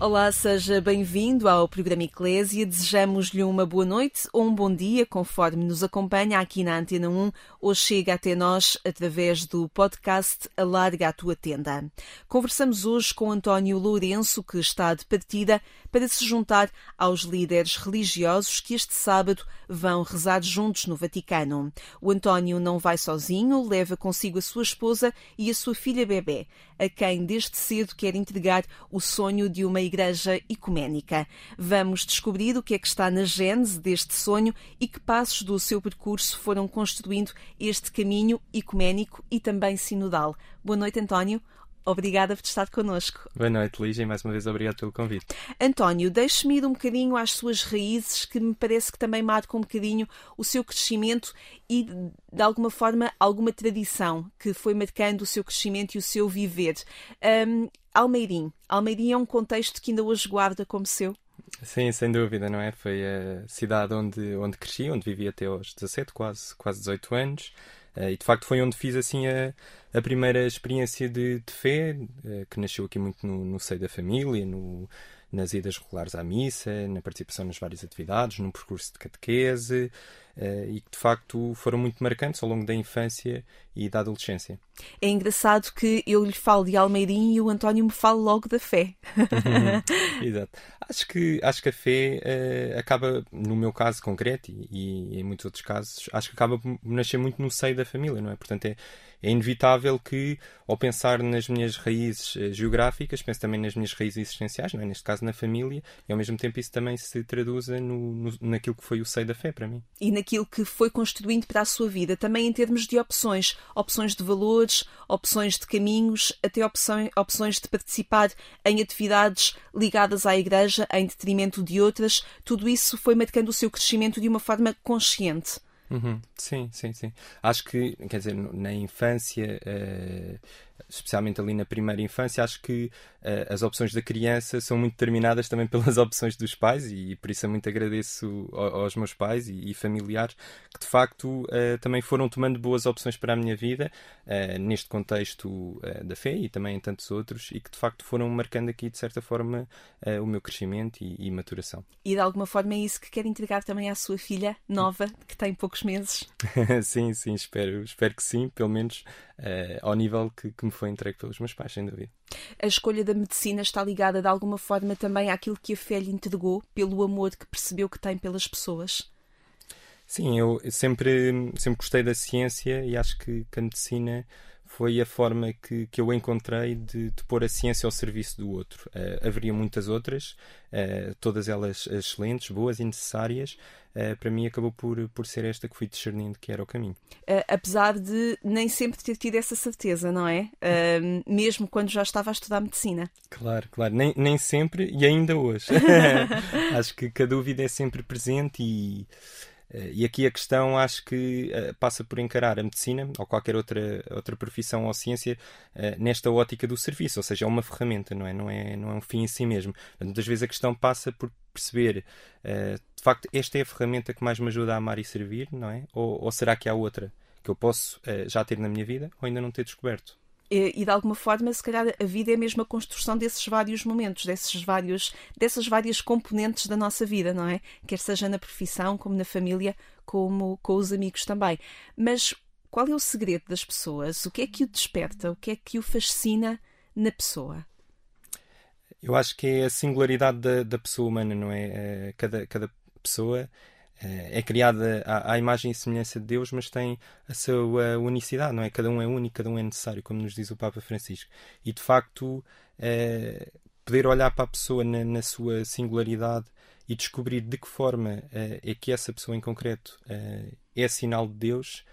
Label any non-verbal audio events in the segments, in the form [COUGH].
Olá, seja bem-vindo ao programa Eclésia. Desejamos-lhe uma boa noite ou um bom dia, conforme nos acompanha aqui na Antena 1 ou chega até nós através do podcast Alarga a Tua Tenda. Conversamos hoje com António Lourenço, que está de partida para se juntar aos líderes religiosos que este sábado vão rezar juntos no Vaticano. O António não vai sozinho, leva consigo a sua esposa e a sua filha bebê, a quem desde cedo quer entregar o sonho de uma igreja ecuménica. Vamos descobrir o que é que está na gênese deste sonho e que passos do seu percurso foram construindo este caminho ecuménico e também sinodal. Boa noite, António. Obrigada por estar connosco. Boa noite, Lígia, e mais uma vez obrigado pelo convite. António, deixe-me ir um bocadinho às suas raízes, que me parece que também marcam um bocadinho o seu crescimento e, de alguma forma, alguma tradição que foi marcando o seu crescimento e o seu viver. Um, Almeirim. Almeirim é um contexto que ainda hoje guarda como seu? Sim, sem dúvida, não é? Foi a cidade onde, onde cresci, onde vivi até aos 17, quase, quase 18 anos. Uh, e de facto foi onde fiz assim a, a primeira experiência de, de fé, uh, que nasceu aqui muito no, no seio da família, no, nas idas regulares à missa, na participação nas várias atividades, num percurso de catequese, e que de facto foram muito marcantes ao longo da infância e da adolescência. É engraçado que eu lhe falo de Almeirim e o António me fala logo da fé. [LAUGHS] [LAUGHS] Exato. Acho que, acho que a fé uh, acaba, no meu caso concreto e, e, em muitos outros casos, acho que acaba por nascer muito no seio da família, não é? Portanto, é, é inevitável que, ao pensar nas minhas raízes uh, geográficas, pense também nas minhas raízes existenciais, não é? Neste caso, na família, e ao mesmo tempo isso também se traduza no, no, naquilo que foi o seio da fé para mim. E naquilo que foi construindo para a sua vida, também em termos de opções opções de valores, opções de caminhos, até opções, opções de participar em atividades ligadas à Igreja em detrimento de outras. Tudo isso foi marcando o seu crescimento de uma forma consciente. Uhum. Sim, sim, sim. Acho que, quer dizer, na infância, uh, especialmente ali na primeira infância, acho que uh, as opções da criança são muito determinadas também [LAUGHS] pelas opções dos pais e, por isso eu muito agradeço aos meus pais e, e familiares que de facto uh, também foram tomando boas opções para a minha vida neste contexto da fé e também em tantos outros e que de facto foram marcando aqui de certa forma o meu crescimento e, e maturação. E de alguma forma é isso que quer entregar também à sua filha nova, que tem poucos meses? [LAUGHS] sim, sim, espero, espero que sim, pelo menos uh, ao nível que, que, me foi entregue pelos meus pais, sem dúvida. A escolha da medicina está ligada de alguma forma também àquilo que a fé lhe entregou, pelo amor que percebeu que tem pelas pessoas? Sim, eu sempre, sempre gostei da ciência e acho que, que a medicina foi a forma que, que eu encontrei de, de pôr a ciência ao serviço do outro. Uh, haveria muitas outras, uh, todas elas excelentes, boas e necessárias. Uh, para mim acabou por, por ser esta que fui discernindo que era o caminho. apesar de nem sempre ter tido essa certeza, não é? [LAUGHS] mesmo quando já estava a estudar medicina. Claro, claro. Nem, nem sempre e ainda hoje. [LAUGHS] [LAUGHS] Acho que, que a dúvida é sempre presente e e aqui a questão acho que eh, passa por encarar a medicina ou qualquer outra, outra profissão ou ciência eh, nesta ótica do serviço, ou seja, é uma ferramenta, não é? Não é, não é um fim em si mesmo. Muitas vezes a questão passa por perceber de facto esta é a ferramenta que mais me ajuda a amar e servir, não é? Ou, ou será que há outra que eu posso já ter na minha vida ou ainda não ter descoberto? E de alguma forma, se calhar a vida é mesmo a construção desses vários momentos, desses vários, dessas várias componentes da nossa vida, não é? Quer seja na profissão, como na família, como com os amigos também. Mas qual é o segredo das pessoas? O que é que o desperta? O que é que o fascina na pessoa? Eu acho que é a singularidade da, da pessoa humana, não é? Eh, cada, cada pessoa é criada à, à, imagem e semelhança de Deus, mas tem a sua unicidade, não é? Cada um é único, cada um é necessário, como nos diz o Papa Francisco. E de facto, é, poder olhar para a pessoa na, na, sua singularidade e descobrir de que forma é, é que essa pessoa em concreto é, é sinal de Deus,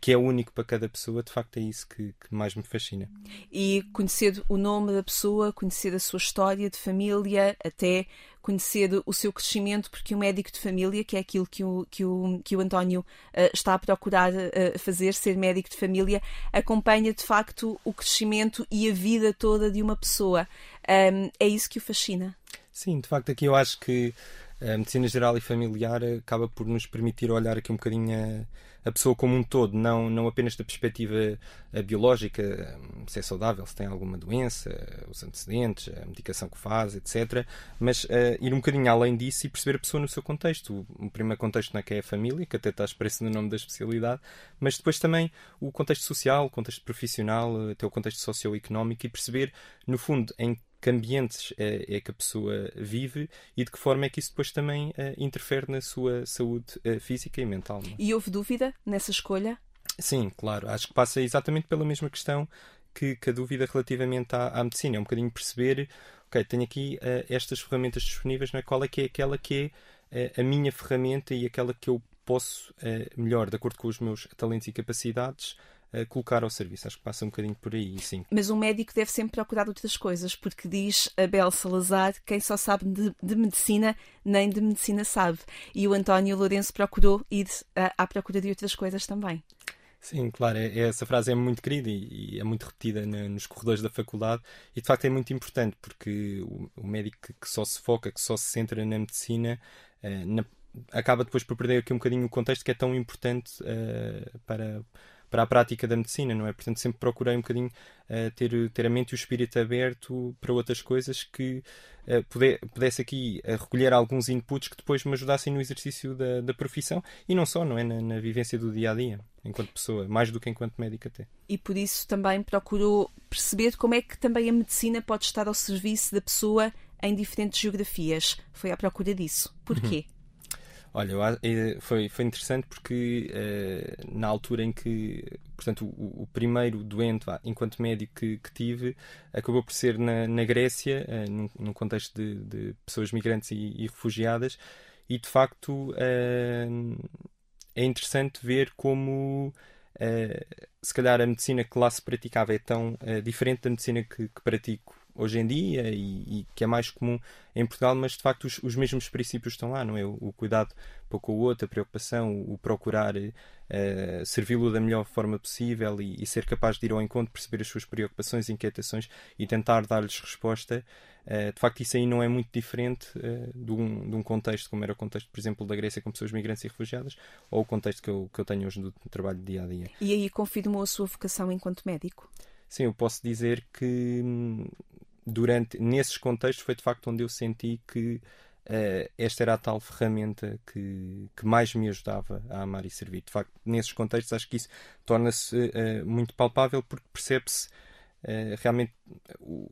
que é único para cada pessoa, de facto é isso que, que, mais me fascina. E conhecer o nome da pessoa, conhecer a sua história de família, até conhecer o seu crescimento, porque o médico de família, que é aquilo que o, que o, que o António uh, está a procurar uh, fazer, ser médico de família, acompanha de facto o crescimento e a vida toda de uma pessoa. Um, é isso que o fascina. Sim, de facto, aqui eu acho que a medicina geral e familiar acaba por nos permitir olhar aqui um bocadinho a, a pessoa como um todo, não, não apenas da perspectiva biológica, se é saudável, se tem alguma doença, os antecedentes, a medicação que faz, etc. Mas uh, ir um bocadinho além disso e perceber a pessoa no seu contexto. O, primeiro contexto não é que é a família, que até está expresso no nome da especialidade, mas depois também o contexto social, o contexto profissional, até o contexto socioeconómico e perceber, no fundo, em que ambientes é, é, que a pessoa vive e de que forma é que isso depois também uh, interfere na sua saúde uh, física e mental. Não? É? E houve dúvida nessa escolha? Sim, claro. Acho que passa exatamente pela mesma questão que, que a dúvida relativamente à, à, medicina. É um bocadinho perceber, ok, tenho aqui uh, estas ferramentas disponíveis, não é? qual é que é aquela que é a minha ferramenta e aquela que eu posso melhor, de acordo com os meus talentos e capacidades, colocar ao serviço. Acho que passa um bocadinho por aí, sim. Mas um médico deve sempre procurar outras coisas, porque diz Abel Salazar, quem só sabe de, de medicina, nem de medicina sabe. E o António Lourenço procurou ir à, à procura de outras coisas também. Sim, claro, é, essa frase é muito querida e, e é muito repetida na, nos corredores da faculdade e de facto é muito importante porque o, o médico que, que, só se foca, que só se centra na medicina, eh, na, acaba depois por perder aqui um bocadinho o contexto que é tão importante eh, para para a prática da medicina, não é? Portanto, sempre procurei um bocadinho uh, ter, ter a mente e o espírito aberto para outras coisas que uh, puder, pudesse aqui uh, recolher alguns inputs que depois me ajudassem no exercício da, da profissão e não só, não é? Na, na, vivência do dia a dia, enquanto pessoa, mais do que enquanto médico até. E por isso também procurou perceber como é que também a medicina pode estar ao serviço da pessoa em diferentes geografias. Foi à procura disso. Porquê? Uhum. Olha, eh, foi, foi interessante porque uh, na altura em que, portanto, o, o primeiro doente, enquanto médico que, que, tive, acabou por ser na, na Grécia, uh, num, num, contexto de, de, pessoas migrantes e, e, refugiadas, e de facto uh, é interessante ver como. se calhar a medicina que lá se praticava é tão diferente da medicina que, que pratico hoje em dia e, e, que é mais comum em Portugal, mas de facto os, os mesmos princípios estão lá, não é? O, o cuidado para com o outro, a preocupação, o, o procurar uh, servi-lo da melhor forma possível e, e, ser capaz de ir ao encontro, perceber as suas preocupações, inquietações e tentar dar-lhes resposta. Uh, de facto, isso aí não é muito diferente uh, de, um, de um contexto como era o contexto, por exemplo, da Grécia com pessoas migrantes e refugiadas, ou o contexto que eu, que eu tenho hoje do trabalho dia a dia. E aí confirmou a sua vocação enquanto médico? Sim, eu posso dizer que hum, durante nesses contextos foi de facto onde eu senti que uh, esta era a tal ferramenta que, que mais me ajudava a amar e servir. De facto, nesses contextos acho que isso torna-se uh, muito palpável porque percebe-se uh, realmente o,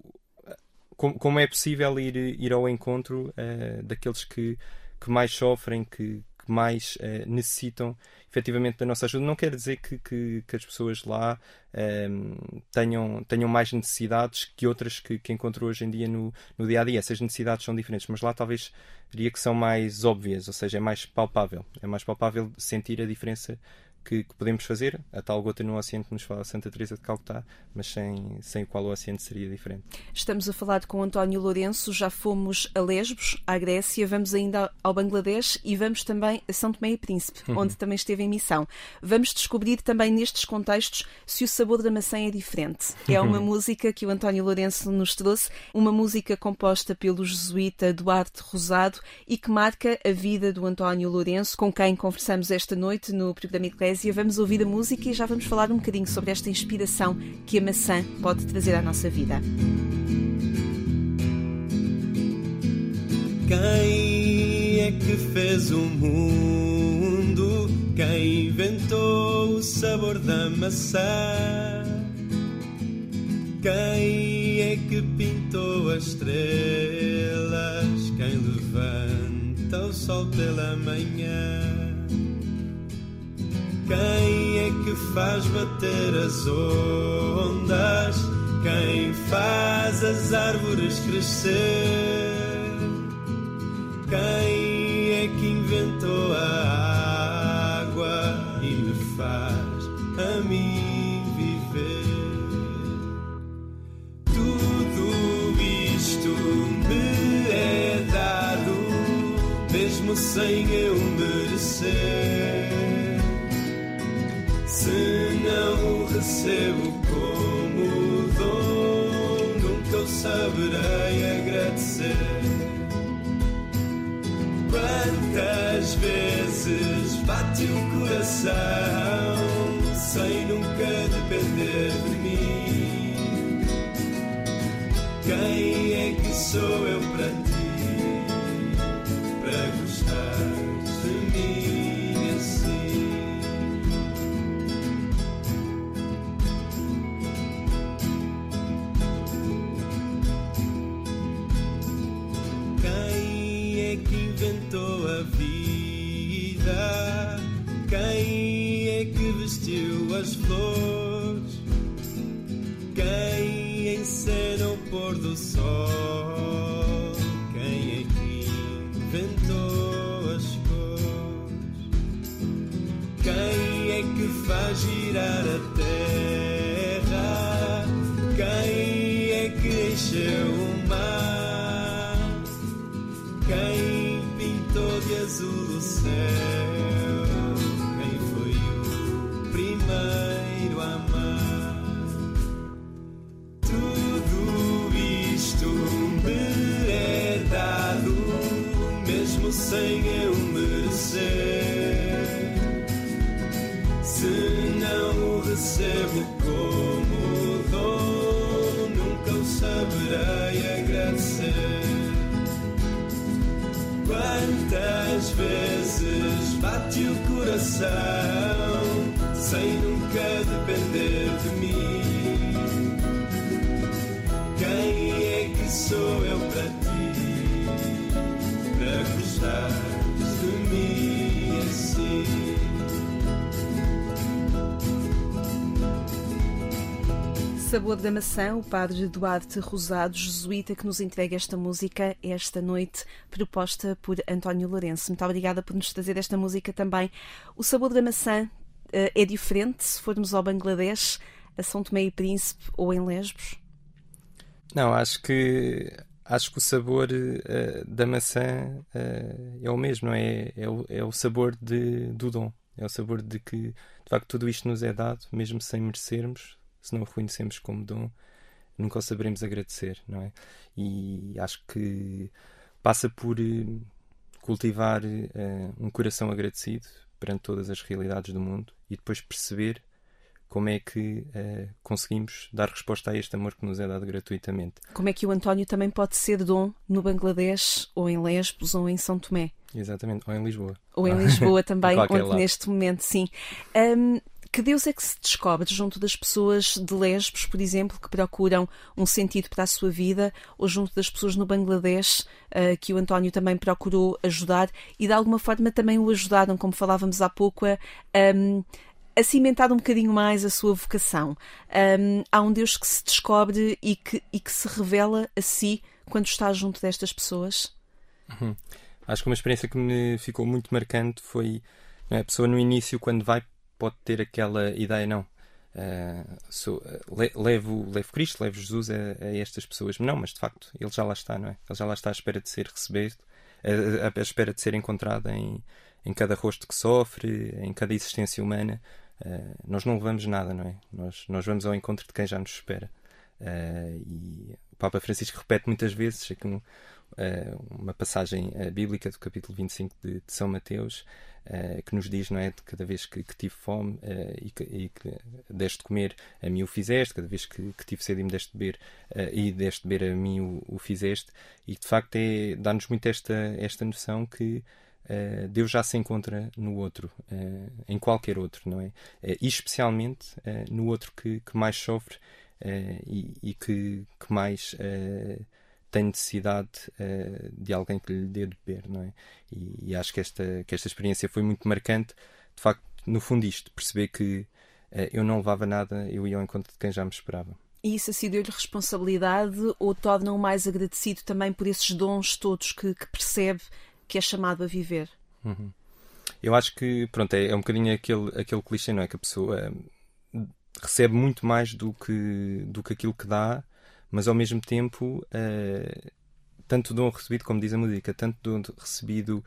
como, como, é possível ir, ir ao encontro daqueles que, que mais sofrem, que, que mais uh, necessitam efetivamente da nossa ajuda. Não quer dizer que, que, que as pessoas lá uh, tenham, tenham mais necessidades que outras que, que encontro hoje em dia no, no dia a dia. Essas necessidades são diferentes, mas lá talvez diria que são mais óbvias, ou seja, é mais palpável. É mais palpável sentir a diferença que, que, podemos fazer, a tal gota no oceano que nos fala Santa Teresa de Calcutá, mas sem, sem o qual o oceano seria diferente. Estamos a falar com António Lourenço, já fomos a Lesbos, à Grécia, vamos ainda ao Bangladesh e vamos também a São Tomé e Príncipe, uhum. onde também esteve em missão. Vamos descobrir também nestes contextos se o sabor da maçã é diferente. É uma uhum. música que o António Lourenço nos trouxe, uma música composta pelo jesuíta Duarte Rosado e que marca a vida do António Lourenço, com quem conversamos esta noite no programa Eclésia Poésia, vamos ouvir a música e já vamos falar um bocadinho sobre esta inspiração que a maçã pode trazer à nossa vida. Quem é que fez o mundo? Quem inventou o sabor da maçã? Quem é que pintou as estrelas? Quem levanta o sol pela manhã? Quem é que faz bater as ondas? Quem faz as árvores crescer? Quem sol? Quem é que inventou as cores? Quem é que faz girar a Sabor da Maçã, o padre Duarte Rosado, jesuíta, que nos entrega esta música esta noite, proposta por António Lourenço. Muito obrigada por nos trazer esta música também. O Sabor da Maçã eh, é diferente se formos ao Bangladesh, a São Tomé e Príncipe ou em Lesbos? Não, acho que acho que o sabor eh, da maçã eh, é o mesmo, não é? É o, é o sabor de, do dom. É o sabor de que, de facto, tudo isto nos é dado, mesmo sem merecermos, se não o reconhecemos como dom, nunca o saberemos agradecer, não é? E acho que passa por eh, cultivar eh, um coração agradecido perante todas as realidades do mundo e depois perceber como é que eh, conseguimos dar resposta a este amor que nos é dado gratuitamente. Como é que o António também pode ser dom no Bangladesh, ou em Lesbos, ou em São Tomé? Exatamente, ou em Lisboa. Ou em Lisboa [LAUGHS] também, onde lado. neste momento, sim. Hum, que Deus é que se descobre junto das pessoas de Lesbos, por exemplo, que procuram um sentido para a sua vida, ou junto das pessoas no Bangladesh, ah, que o António também procurou ajudar e de alguma forma também o ajudaram, como falávamos há pouco, a, hum, a cimentar um bocadinho mais a sua vocação. Hum, há um Deus que se descobre e que, e que se revela a si quando está junto destas pessoas? Acho que uma experiência que me ficou muito marcante foi é, a pessoa no início, quando vai, pode ter aquela ideia, não. eh, sou, eh, le- levo, levo Cristo, levo Jesus a, a estas pessoas. Não, mas de facto, ele já lá está, não é? Ele já lá está à espera de ser recebido, a- à espera de ser encontrado em, em cada rosto que sofre, em cada existência humana. Eh, nós não levamos nada, não é? Nós, nós vamos ao encontro de quem já nos espera. Eh, e o Papa Francisco repete muitas vezes aqui um, uma passagem bíblica do capítulo 25 de, de São Mateus eh, que nos diz, não é, de cada vez que, que tive fome eh, e, que, e que deste de comer, a mim o fizeste, cada vez que, que tive sede e me deste de beber eh, e deste de beber, a mim o, o fizeste, e de facto é, dá-nos muito esta, esta noção que eh, Deus já se encontra no outro, eh, em qualquer outro, não é? Eh, e especialmente no outro que, que mais sofre e, e que, que mais tem necessidade eh, de alguém que lhe dê de beber, não é? E, e acho que esta, que esta experiência foi muito marcante, de facto, no fundo, isto, perceber que eh, eu não levava nada, eu ia ao encontro de quem já me esperava. E isso assim deu-lhe responsabilidade ou torna-o mais agradecido também por esses dons todos que, que percebe que é chamado a viver? Eu acho que, pronto, é, é um bocadinho aquele, aquele clichê, não é? Que a pessoa, recebe muito mais do que, do que aquilo que dá, mas ao mesmo tempo, tanto dom recebido, como diz a música, tanto dom recebido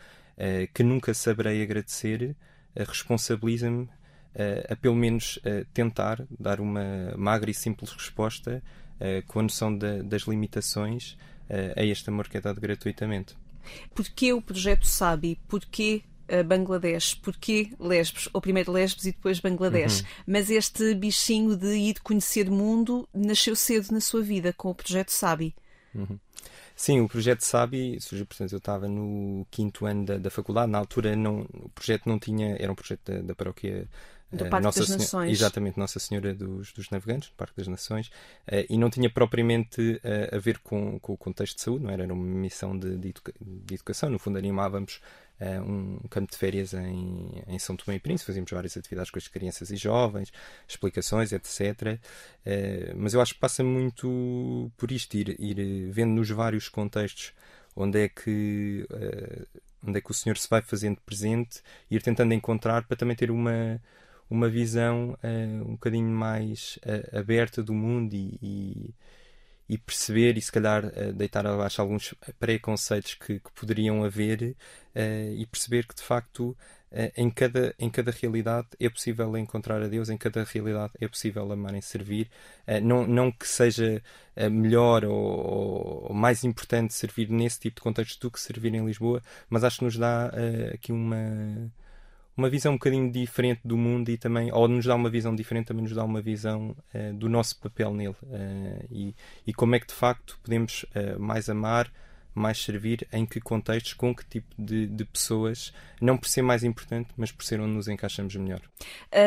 que nunca saberei agradecer, responsabiliza-me a pelo menos tentar dar uma magra e simples resposta com a noção de, das limitações a este amor que é dado gratuitamente. Porquê o projeto Sabi? Porquê uh, Bangladesh? Porquê Lesbos? Ou primeiro Lesbos e depois Bangladesh? Uhum. Mas este bichinho de ir conhecer o mundo nasceu cedo na sua vida com o projeto Sabi. Uhum. Sim, o projeto Sabi surgiu, portanto, eu estava no quinto ano da, da faculdade, na altura não, o projeto não tinha, era um projeto da, da paróquia do Parque Nossa das Nações. Exatamente, Nossa Senhora dos, dos Navegantes, do Parque das Nações, uh, e não tinha propriamente uh, a ver com, com, o contexto de saúde, não era? Era uma missão de, de, educa de educação. No fundo, animávamos uh, um campo de férias em, em São Tomé e Príncipe, fazíamos várias atividades com as crianças e jovens, explicações, etc. mas eu acho que passa muito por isto, ir, ir vendo nos vários contextos onde é que. onde é que o Senhor se vai fazendo presente, ir tentando encontrar para também ter uma, uma visão uh, um bocadinho mais uh, aberta do mundo e, e, e, perceber e se calhar uh, deitar abaixo alguns preconceitos que, que poderiam haver e perceber que de facto em, cada, em cada realidade é possível encontrar a Deus, em cada realidade é possível amar e servir. não, não que seja melhor ou, ou, mais importante servir nesse tipo de contexto do que servir em Lisboa, mas acho que nos dá aqui uma uma visão um bocadinho diferente do mundo e também, ou nos dá uma visão diferente, também nos dá uma visão uh, do nosso papel nele uh, e, e como é que de facto podemos uh, mais amar, mais servir, em que contextos, com que tipo de, de pessoas, não por ser mais importante, mas por ser onde nos encaixamos melhor.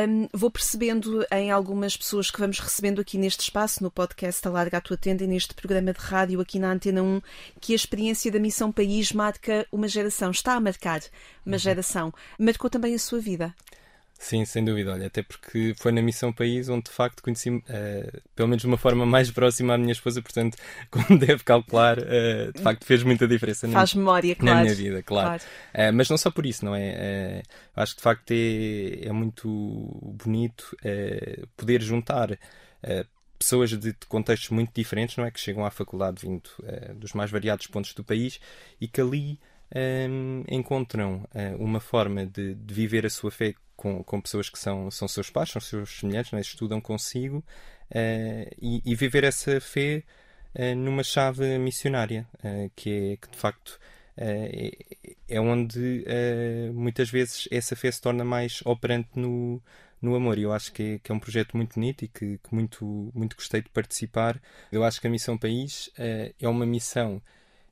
Um, vou percebendo em algumas pessoas que vamos recebendo aqui neste espaço, no podcast Alarga a Tua Tenda e neste programa de rádio aqui na Antena 1, que a experiência da Missão País marca uma geração, está a marcar uma uhum. geração. Marcou também a sua vida. Sim, sem dúvida. Olha, até porque foi na Missão País onde de facto conheci, uh, pelo menos de uma forma mais próxima, a minha esposa, portanto, [LAUGHS] como deve calcular, uh, de facto fez muita diferença Faz na, memória, claro. na minha vida, claro. claro. Uh, mas não só por isso, não é? acho que de facto é, é muito bonito poder juntar pessoas de, de, contextos muito diferentes, não é? Que chegam à faculdade vindo dos mais variados pontos do país e que ali um, encontram uma forma de, de viver a sua fé com, com pessoas que são, são seus pais, são seus semelhantes, é? estudam consigo uh, e, e, viver essa fé uh, numa chave missionária, uh, que é que de facto é, é, onde muitas vezes essa fé se torna mais operante no, no amor. E eu acho que é, que é, um projeto muito bonito e que, que, muito, muito gostei de participar. Eu acho que a Missão País é uma missão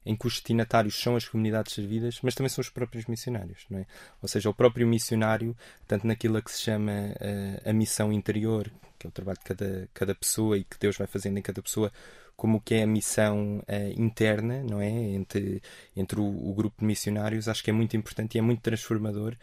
em que os destinatários são as comunidades servidas, mas também são os próprios missionários, não é? Ou seja, o próprio missionário, tanto naquilo que se chama uh, a missão interior, que é o trabalho de cada, cada pessoa e que Deus vai fazendo em cada pessoa, como que é a missão uh, interna, não é? Entre, entre o, o, grupo de missionários, acho que é muito importante e é muito transformador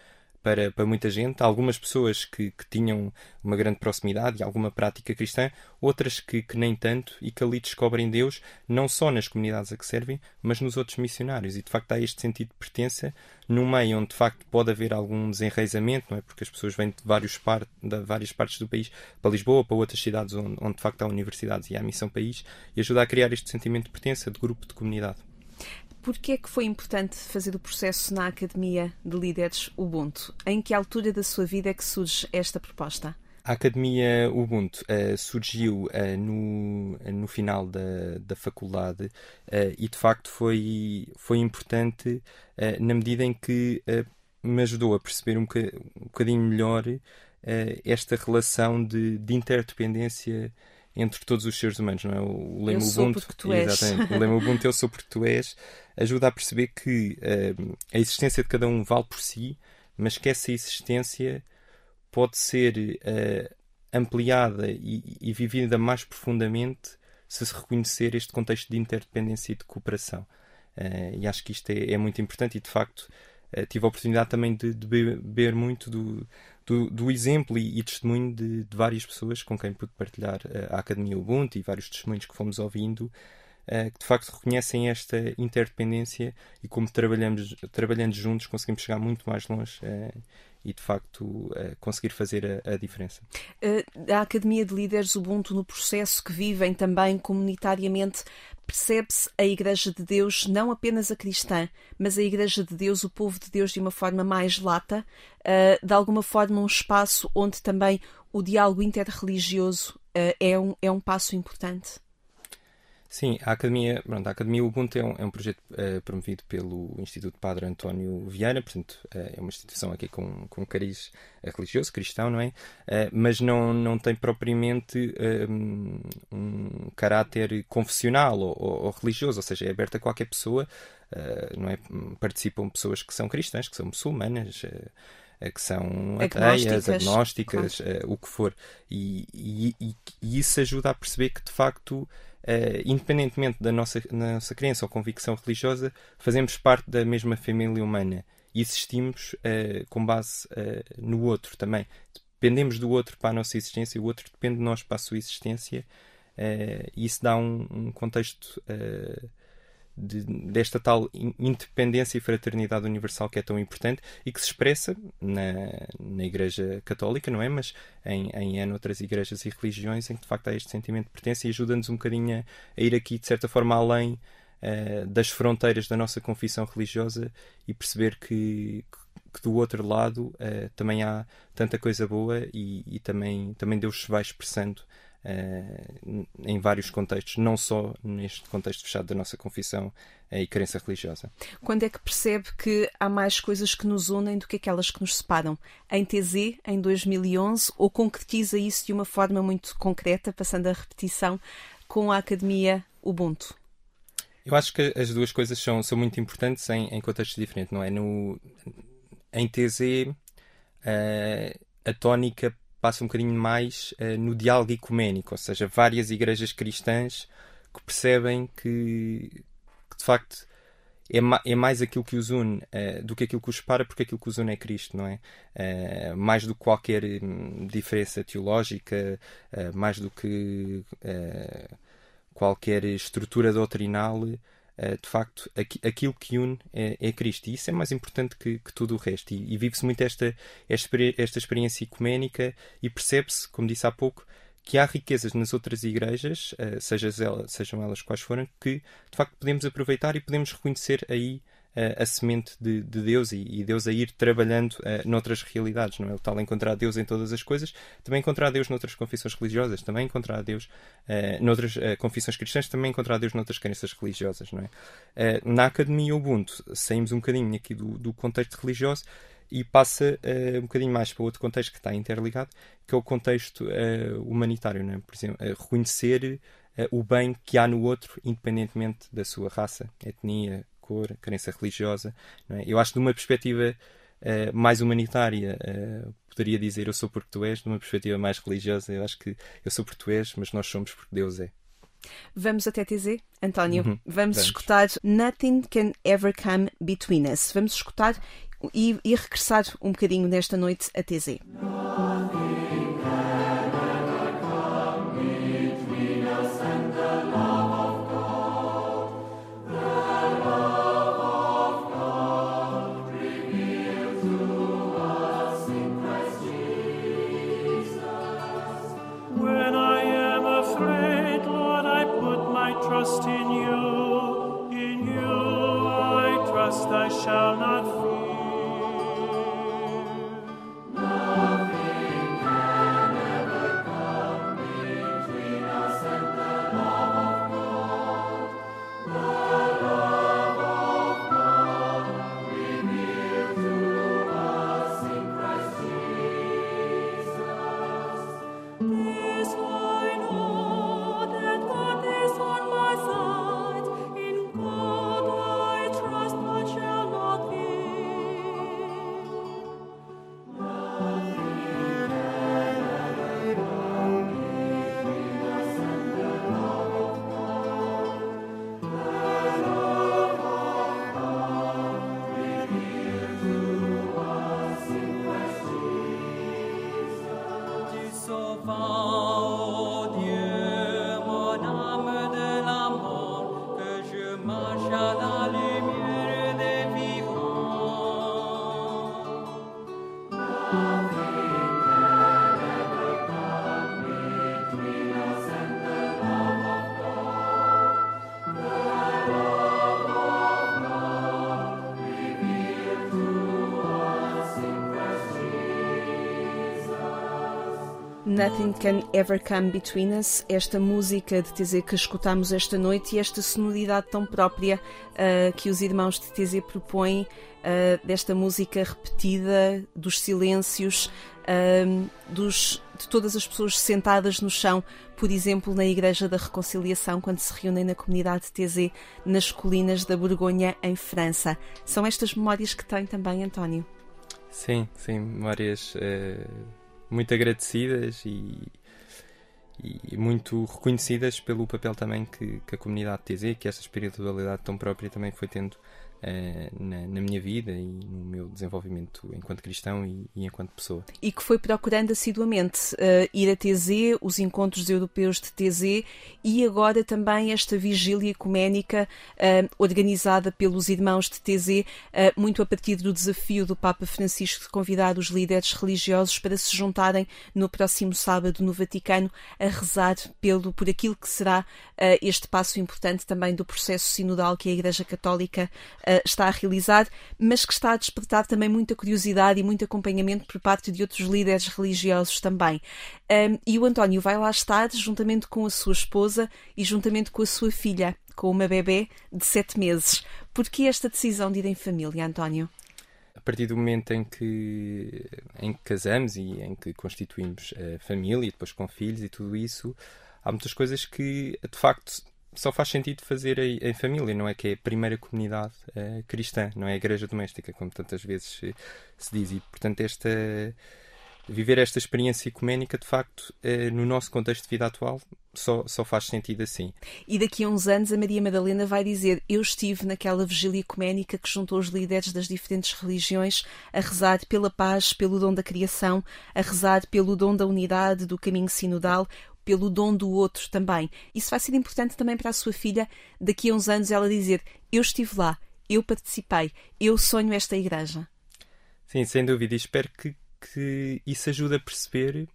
para, para muita gente. Algumas pessoas que, que tinham uma grande proximidade e alguma prática cristã, outras que, que nem tanto e que ali descobrem Deus, não só nas comunidades a que servem, mas nos outros missionários. E de facto há este sentido de pertença num meio onde de facto pode haver algum desenraizamento, não é? Porque as pessoas vêm de, vários par de várias partes do país para Lisboa, para outras cidades onde, onde de facto há universidades e há missão país, e ajuda a criar este sentimento de pertença, de grupo, de comunidade. Porquê é que foi importante fazer o processo na Academia de Líderes Ubuntu? Em que altura da sua vida é que surge esta proposta? A Academia Ubuntu uh, surgiu uh, no, no final da, da faculdade uh, e de facto foi, foi importante na medida em que me ajudou a perceber um, um bocadinho melhor esta relação de, de interdependência entre todos os seres humanos, não é? O lema eu Ubuntu, tu exatamente, o lema Ubuntu eu sou porque tu és, ajuda a perceber que uh, a existência de cada um vale por si, mas que essa existência pode ser uh, ampliada e, e, vivida mais profundamente se se reconhecer este contexto de interdependência e de cooperação. Uh, e acho que isto é, é, muito importante e de facto tive a oportunidade também de, de beber muito do, do, do exemplo e, e testemunho de, de, várias pessoas com quem pude partilhar uh, a Academia Ubuntu e vários testemunhos que fomos ouvindo uh, que de facto reconhecem esta interdependência e como trabalhamos, trabalhando juntos conseguimos chegar muito mais longe uh, e de facto conseguir fazer a, a diferença. a Academia de Líderes Ubuntu no processo que vivem também comunitariamente percebe-se a Igreja de Deus não apenas a cristã, mas a Igreja de Deus, o povo de Deus, de uma forma mais lata, de alguma forma um espaço onde também o diálogo interreligioso é um, é um passo importante. Sim, a Academia, pronto, a Academia Ubuntu é um, é um projeto uh, promovido pelo Instituto Padre António Vieira, portanto uh, é uma instituição aqui com, com cariz uh, religioso, cristão, não é? mas não, não tem propriamente um, um caráter confessional ou, ou, ou, religioso, ou seja, é aberto a qualquer pessoa, não é? Participam pessoas que são cristãs, que são muçulmanas que são ateias, agnósticas, claro. uh, o que for. E, e, e, isso ajuda a perceber que, de facto, uh, independentemente da nossa, nossa crença ou convicção religiosa, fazemos parte da mesma família humana e existimos uh, com base uh, no outro também. Dependemos do outro para a nossa existência, o outro depende de nós para a sua existência, e isso dá um, um contexto de, desta tal independência e fraternidade universal que é tão importante e que se expressa na, na Igreja Católica, não é? Mas em, em, em outras igrejas e religiões em que de facto há este sentimento de pertença e ajuda-nos um bocadinho a, a, ir aqui, de certa forma, além uh, das fronteiras da nossa confissão religiosa e perceber que, que do outro lado uh, também há tanta coisa boa e, e, também, também Deus se vai expressando uh, em vários contextos, não só neste contexto fechado da nossa confissão uh, e crença religiosa. Quando é que percebe que há mais coisas que nos unem do que aquelas que nos separam? Em TZ, em 2011, ou concretiza isso de uma forma muito concreta, passando a repetição, com a Academia Ubuntu? Eu acho que as duas coisas são, são muito importantes em, em contextos diferentes, não é? No, em TZ, uh, eh, a tónica passa um bocadinho mais uh, no diálogo ecuménico, ou seja, várias igrejas cristãs que percebem que, que de facto é, ma é, mais aquilo que os une uh, do que aquilo que os separa, porque aquilo que os une é Cristo, não é? Uh, mais do que qualquer hum, diferença teológica, mais do que qualquer estrutura doutrinal de facto, aqui, aquilo que une é, é, Cristo. E isso é mais importante que, que tudo o resto. E, e vive-se muito esta, esta, experiência ecuménica e percebe-se, como disse há pouco, que há riquezas nas outras igrejas, uh, elas, sejam elas quais forem, que de facto podemos aproveitar e podemos reconhecer aí a semente de, de Deus e, e, Deus a ir trabalhando uh, noutras realidades, não é? O tal encontrar Deus em todas as coisas, também encontrar Deus noutras confissões religiosas, também encontrar Deus uh, noutras uh, confissões cristãs, também encontrar Deus noutras crenças religiosas, não é? Uh, na Academia Ubuntu saímos um bocadinho aqui do, do contexto religioso e passa um bocadinho mais para outro contexto que está interligado, que é o contexto humanitário, não é? Por exemplo, reconhecer o bem que há no outro, independentemente da sua raça, etnia, cor, crença religiosa. É? Eu acho que de uma perspectiva uh, mais humanitária, uh, poderia dizer eu sou porque tu és, de uma perspectiva mais religiosa, eu acho que eu sou porque tu és, mas nós somos porque Deus é. Vamos até TZ, António. Uhum. Vamos, Vamos, escutar Nothing Can Ever Come Between Us. Vamos escutar e, e regressar um bocadinho nesta noite a TZ. Nothing Can Ever Come Between Us, esta música de TZ que escutamos esta noite e esta sonoridade tão própria uh, que os irmãos de TZ propõem, uh, desta música repetida, dos silêncios, uh, dos, de todas as pessoas sentadas no chão, por exemplo, na Igreja da Reconciliação, quando se reúnem na comunidade TZ nas colinas da Borgonha, em França. São estas memórias que tem também, António? Sim, sim, memórias muito agradecidas e, e muito reconhecidas pelo papel também que, que a comunidade TZ, que esta espiritualidade tão própria também foi tendo uh, na, na, minha vida e no meu desenvolvimento enquanto cristão e, e enquanto pessoa. E que foi procurando assiduamente uh, ir a TZ, os encontros europeus de TZ e agora também esta vigília ecuménica uh, organizada pelos irmãos de TZ, muito a partir do desafio do Papa Francisco de convidar os líderes religiosos para se juntarem no próximo sábado no Vaticano a rezar pelo, por aquilo que será este passo importante também do processo sinodal que a Igreja Católica uh, está a realizar, mas que está a despertar também muita curiosidade e muito acompanhamento por parte de outros líderes religiosos também. Um, e o António vai lá estar juntamente com a sua esposa e juntamente com a sua filha, com uma bebê de sete meses. Por que esta decisão de ir em família, António? a partir do momento em que, em que casamos e em que constituímos a família e depois com filhos e tudo isso, há muitas coisas que de facto só faz sentido fazer em, família, não é que é a primeira comunidade uh, cristã, não é a igreja doméstica, como tantas vezes se, se diz. E, portanto, esta, viver esta experiência ecuménica, de facto, uh, no nosso contexto de vida atual, só, só faz sentido assim. E daqui a uns anos a Maria Madalena vai dizer: Eu estive naquela vigília ecuménica que juntou os líderes das diferentes religiões a rezar pela paz, pelo dom da criação, a rezar pelo dom da unidade, do caminho sinodal, pelo dom do outro também. Isso vai ser importante também para a sua filha, daqui a uns anos, ela dizer: Eu estive lá, eu participei, eu sonho esta igreja. Sim, sem dúvida. Espero que, que isso ajude a perceber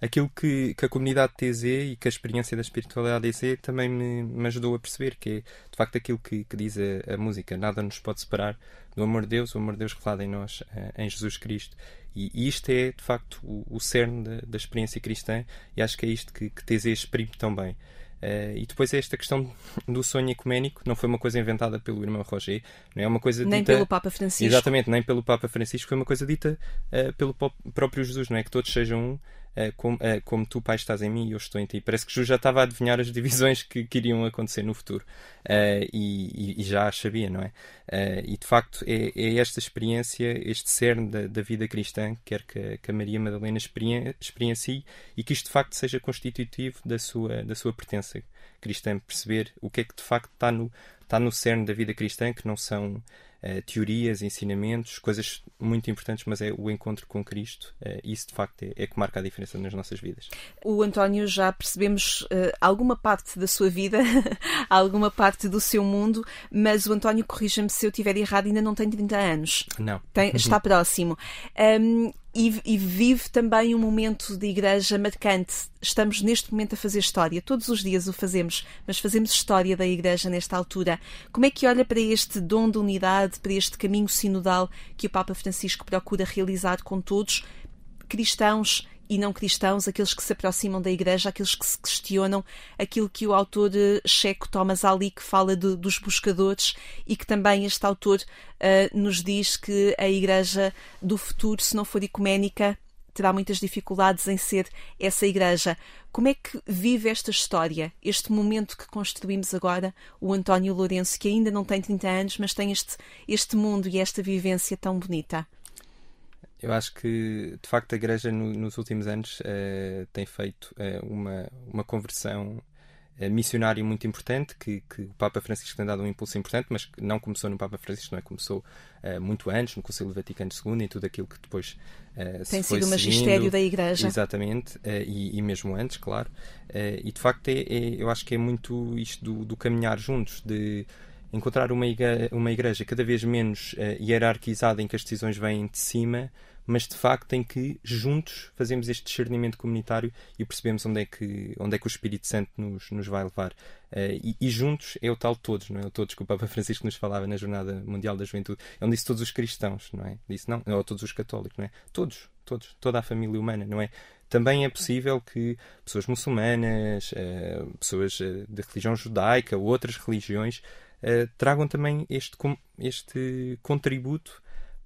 aquilo que, que a comunidade TZ e que a experiência da espiritualidade TZ também me, me ajudou a perceber, que é de facto aquilo que, que diz a, a, música: nada nos pode separar do amor de Deus, o amor de Deus revelado em nós, eh, em Jesus Cristo. E, e isto é de facto o, o cerne da, da, experiência cristã, e acho que é isto que, que TZ exprime tão bem. Uh, e depois é esta questão do sonho ecuménico, não foi uma coisa inventada pelo irmão Roger, não é uma coisa nem dita... pelo Papa Francisco. Exatamente, nem pelo Papa Francisco, foi uma coisa dita uh, pelo próprio Jesus, não é? Que todos sejam um, como, uh, como tu, Pai, estás em mim e eu estou em ti. Parece que Jesus já estava a adivinhar as [LAUGHS] divisões que, que iriam acontecer no futuro uh, e, e, já as sabia, não é? e de facto é, é, esta experiência, este cerne da, da vida cristã, que quer que, que a Maria Madalena experiencie e que isto de facto seja constitutivo da sua, da sua pertença cristã, perceber o que é que de facto está no, está no cerne da vida cristã, que não são uh, teorias, ensinamentos, coisas muito importantes, mas é o encontro com Cristo. Uh, isso, de facto, é, é, que marca a diferença nas nossas vidas. O António já percebemos uh, alguma parte da sua vida, [LAUGHS] alguma parte do seu mundo, mas o António, corrija-me se eu estiver errado, ainda não tem 30 anos. Não. Tem, está [LAUGHS] próximo. Um, e, e, vive também um momento de igreja marcante. Estamos neste momento a fazer história. Todos os dias o fazemos, mas fazemos história da igreja nesta altura. Como é que olha para este dom de unidade, para este caminho sinodal que o Papa Francisco procura realizar com todos, cristãos e não cristãos, aqueles que se aproximam da Igreja, aqueles que se questionam aquilo que o autor eh, checo Thomas Ali que fala de, dos buscadores e que também este autor uh, nos diz que a Igreja do futuro, se não for ecuménica, terá muitas dificuldades em ser essa igreja. Como é que vive esta história, este momento que construímos agora, o António Lourenço, que ainda não tem 30 anos, mas tem este, este mundo e esta vivência tão bonita? Eu acho que, de facto, a Igreja no, nos últimos anos uh, tem feito uh, uma, uma conversão uh, missionária muito importante, que, que, o Papa Francisco tem dado um impulso importante, mas que não começou no Papa Francisco, não é? Começou muito antes, no Concílio Vaticano II e tudo aquilo que depois tem sido o magistério da Igreja. Exatamente, e, e, mesmo antes, claro. e, de facto, é, é, eu acho que é muito isto do, do caminhar juntos, de encontrar uma igreja, uma igreja cada vez menos hierarquizada em que as decisões vêm de cima, mas de facto em que juntos fazemos este discernimento comunitário e percebemos onde é que, onde é que o Espírito Santo nos, nos vai levar. Uh, e, e, juntos é o tal todos, não é? O todos que o Papa [LAUGHS] Francisco nos falava na Jornada Mundial da Juventude. Ele disse todos os cristãos, não é? Disse não, ou todos os católicos, não é? Todos. todos, toda a família humana, não é? Também é possível que pessoas muçulmanas, uh, pessoas uh, de religião judaica, outras religiões, uh, tragam também este, este contributo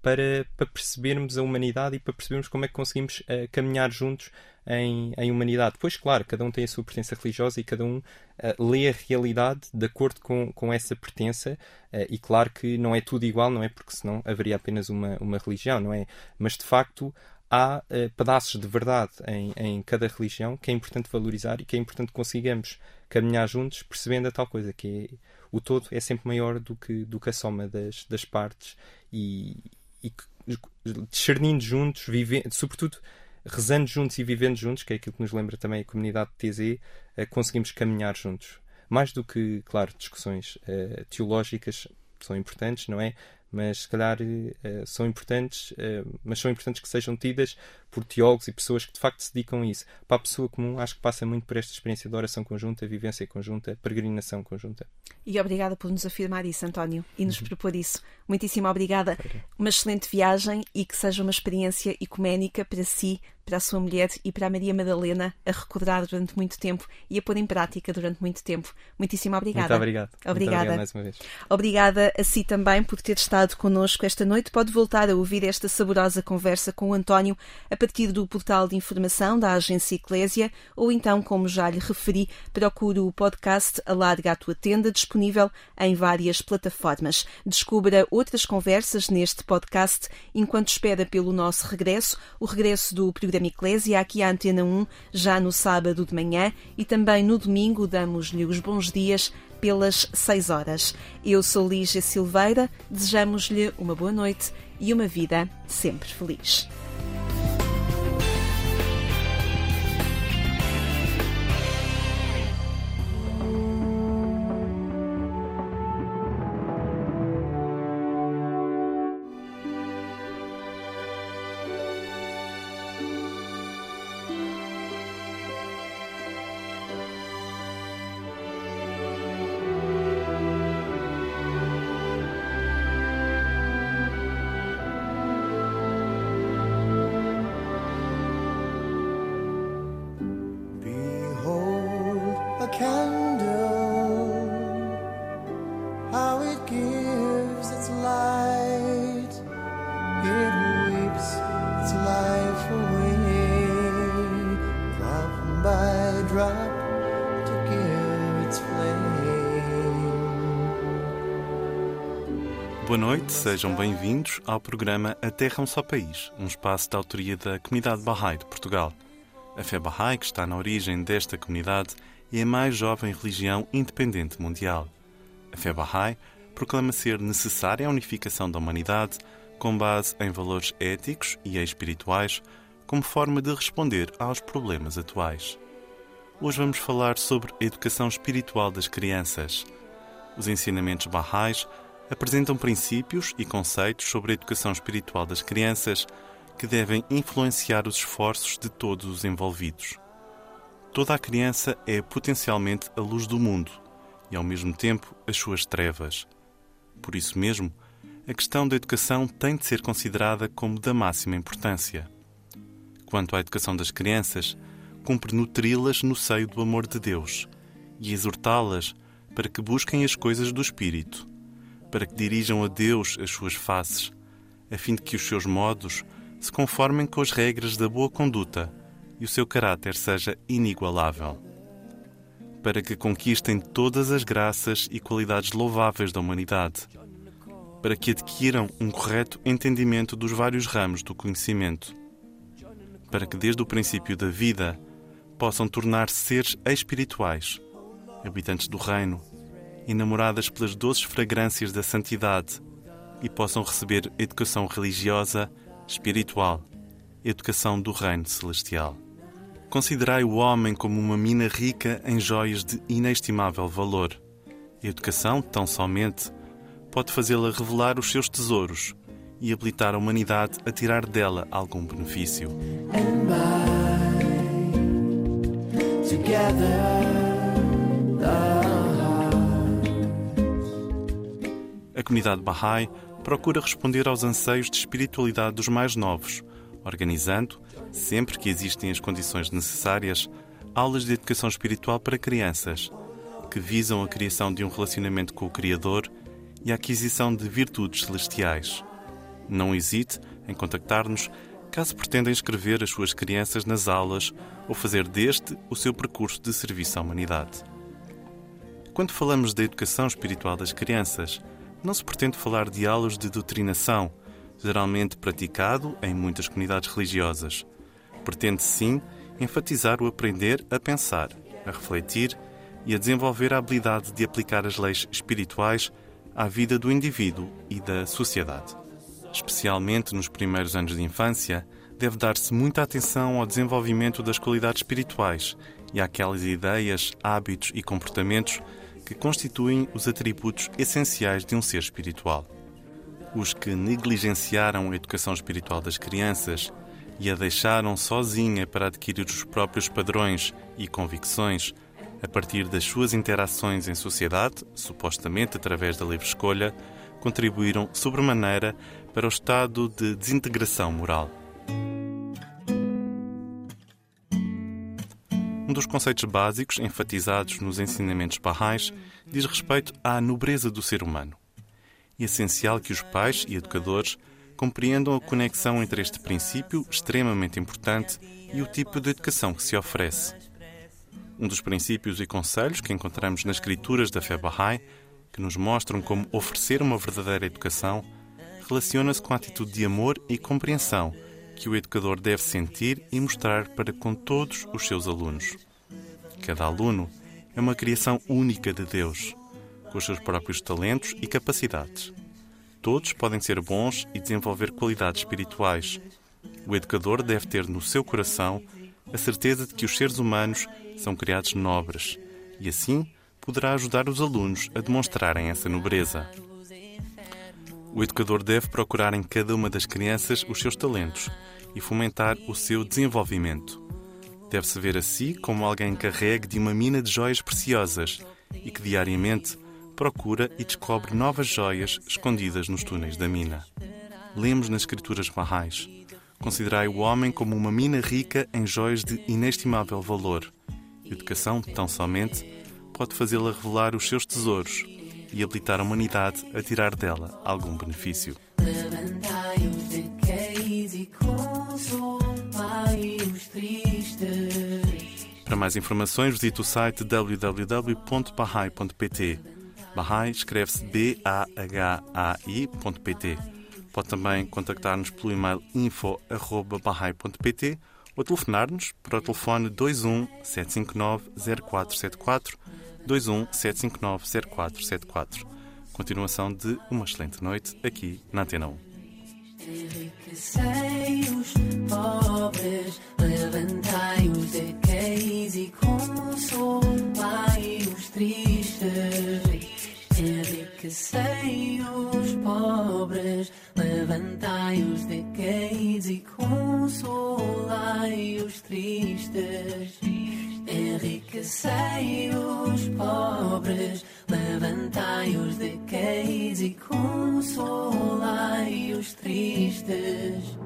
para, para, percebermos a humanidade e para percebermos como é que conseguimos uh, caminhar juntos em, em, humanidade. Pois, claro, cada um tem a sua pertença religiosa e cada um uh, lê a realidade de acordo com, com essa pertença. Uh, e claro que não é tudo igual, não é? Porque senão haveria apenas uma, uma religião, não é? Mas de facto há pedaços de verdade em, em cada religião que é importante valorizar e que é importante consigamos caminhar juntos percebendo a tal coisa que é, o todo é sempre maior do que, do que a soma das, das partes e, e discernindo juntos, vivendo, sobretudo rezando juntos e vivendo juntos, que é aquilo que nos lembra também a comunidade de TZ, eh, conseguimos caminhar juntos. Mais do que, claro, discussões uh, teológicas são importantes, não é? mas se calhar uh, são importantes, mas são importantes que sejam tidas por teólogos e pessoas que de facto se dedicam a isso. Para a pessoa comum, acho que passa muito por esta experiência de oração conjunta, vivência conjunta, peregrinação conjunta. E obrigada por nos afirmar isso, António, e nos uhum. propor isso. Muitíssimo obrigada. Uma excelente viagem e que seja uma experiência ecuménica para si, para a sua mulher e para a Maria Madalena a recordar durante muito tempo e a pôr em prática durante muito tempo. Muitíssimo obrigada. Muito obrigado. Obrigada. Muito obrigado mais uma vez. Obrigada a si também por ter estado connosco esta noite. Pode voltar a ouvir esta saborosa conversa com o António a partir do portal de informação da Agência Eclésia ou então, como já lhe referi, procure o podcast Alarga a Tua Tenda, disponível em várias plataformas. Descubra outras conversas neste podcast enquanto espera pelo nosso regresso, o regresso do programa Eclésia aqui à Antena 1, já no sábado de manhã e também no domingo damos-lhe os bons dias pelas 6 horas. Eu sou Lígia Silveira, desejamos-lhe uma boa noite e uma vida sempre feliz. Sejam bem-vindos ao programa A Terra é um Só País, um espaço de autoria da Comunidade Bahá'í de Portugal. A fé Bahá'í, que está na origem desta comunidade, é a mais jovem religião independente mundial. A fé Bahá'í proclama ser necessária a unificação da humanidade com base em valores éticos e espirituais como forma de responder aos problemas atuais. Hoje vamos falar sobre a educação espiritual das crianças. Os ensinamentos Bahá'ís apresentam princípios e conceitos sobre a educação espiritual das crianças que devem influenciar os esforços de todos os envolvidos. Toda a criança é potencialmente a luz do mundo e, ao mesmo tempo, as suas trevas. Por isso mesmo, a questão da educação tem de ser considerada como da máxima importância. Quanto à educação das crianças, cumpre nutri-las no seio do amor de Deus e exortá-las para que busquem as coisas do Espírito para que dirijam a Deus as suas faces, a fim de que os seus modos se conformem com as regras da boa conduta e o seu caráter seja inigualável. Para que conquistem todas as graças e qualidades louváveis da humanidade, para que adquiram um correto entendimento dos vários ramos do conhecimento, para que desde o princípio da vida possam tornar-se seres espirituais, habitantes do reino enamoradas pelas doces fragrâncias da santidade e possam receber educação religiosa, espiritual, educação do reino celestial. Considerai o homem como uma mina rica em joias de inestimável valor. Educação, tão somente, pode fazê-la revelar os seus tesouros e habilitar a humanidade a tirar dela algum benefício. Together, comunidade Bahá'í procura responder aos anseios de espiritualidade dos mais novos, organizando, sempre que existem as condições necessárias, aulas de educação espiritual para crianças, que visam a criação de um relacionamento com o Criador e a aquisição de virtudes celestiais. Não hesite em contactar-nos caso pretenda inscrever as suas crianças nas aulas ou fazer deste o seu percurso de serviço à humanidade. Quando falamos da educação espiritual das crianças, não se pretende falar de aulas de doutrinação, geralmente praticado em muitas comunidades religiosas. Pretende sim enfatizar o aprender a pensar, a refletir e a desenvolver a habilidade de aplicar as leis espirituais à vida do indivíduo e da sociedade. Especialmente nos primeiros anos de infância, deve dar-se muita atenção ao desenvolvimento das qualidades espirituais e àquelas ideias, hábitos e comportamentos que constituem os atributos essenciais de um ser espiritual. Os que negligenciaram a educação espiritual das crianças e a deixaram sozinha para adquirir os próprios padrões e convicções a partir das suas interações em sociedade, supostamente através da livre escolha, contribuíram sobremaneira para o estado de desintegração moral. Um dos conceitos básicos enfatizados nos ensinamentos barrais diz respeito à nobreza do ser humano. É essencial que os pais e educadores compreendam a conexão entre este princípio extremamente importante e o tipo de educação que se oferece. Um dos princípios e conselhos que encontramos nas escrituras da fé Bahá'í, que nos mostram como oferecer uma verdadeira educação, relaciona-se com a atitude de amor e compreensão que o educador deve sentir e mostrar para com todos os seus alunos. Cada aluno é uma criação única de Deus, com os seus próprios talentos e capacidades. Todos podem ser bons e desenvolver qualidades espirituais. O educador deve ter no seu coração a certeza de que os seres humanos são criados nobres e assim poderá ajudar os alunos a demonstrarem essa nobreza. O educador deve procurar em cada uma das crianças os seus talentos e fomentar o seu desenvolvimento. Deve-se ver a si como alguém carregue de uma mina de joias preciosas e que diariamente procura e descobre novas joias escondidas nos túneis da mina. Lemos nas Escrituras Barrais: Considerai o homem como uma mina rica em joias de inestimável valor Educação, tão somente, pode fazê-la revelar os seus tesouros e habilitar a humanidade a tirar dela algum benefício. Para mais informações, visite o site www.bahai.pt. Bahai escreve-se B-A-H-A-I.pt. Pode também contactar-nos pelo e-mail info.bahai.pt ou telefonar-nos para o telefone 21 759 0474 21 759 0474. Continuação de uma excelente noite aqui na Antena 1. Enriquecei os pobres, levantai os decaís e consolai os tristes. Enriquecei os pobres, levantai os decaídos e consolai os tristes. Enriquecei os pobres, levantai os decaídos e consolai os tristes.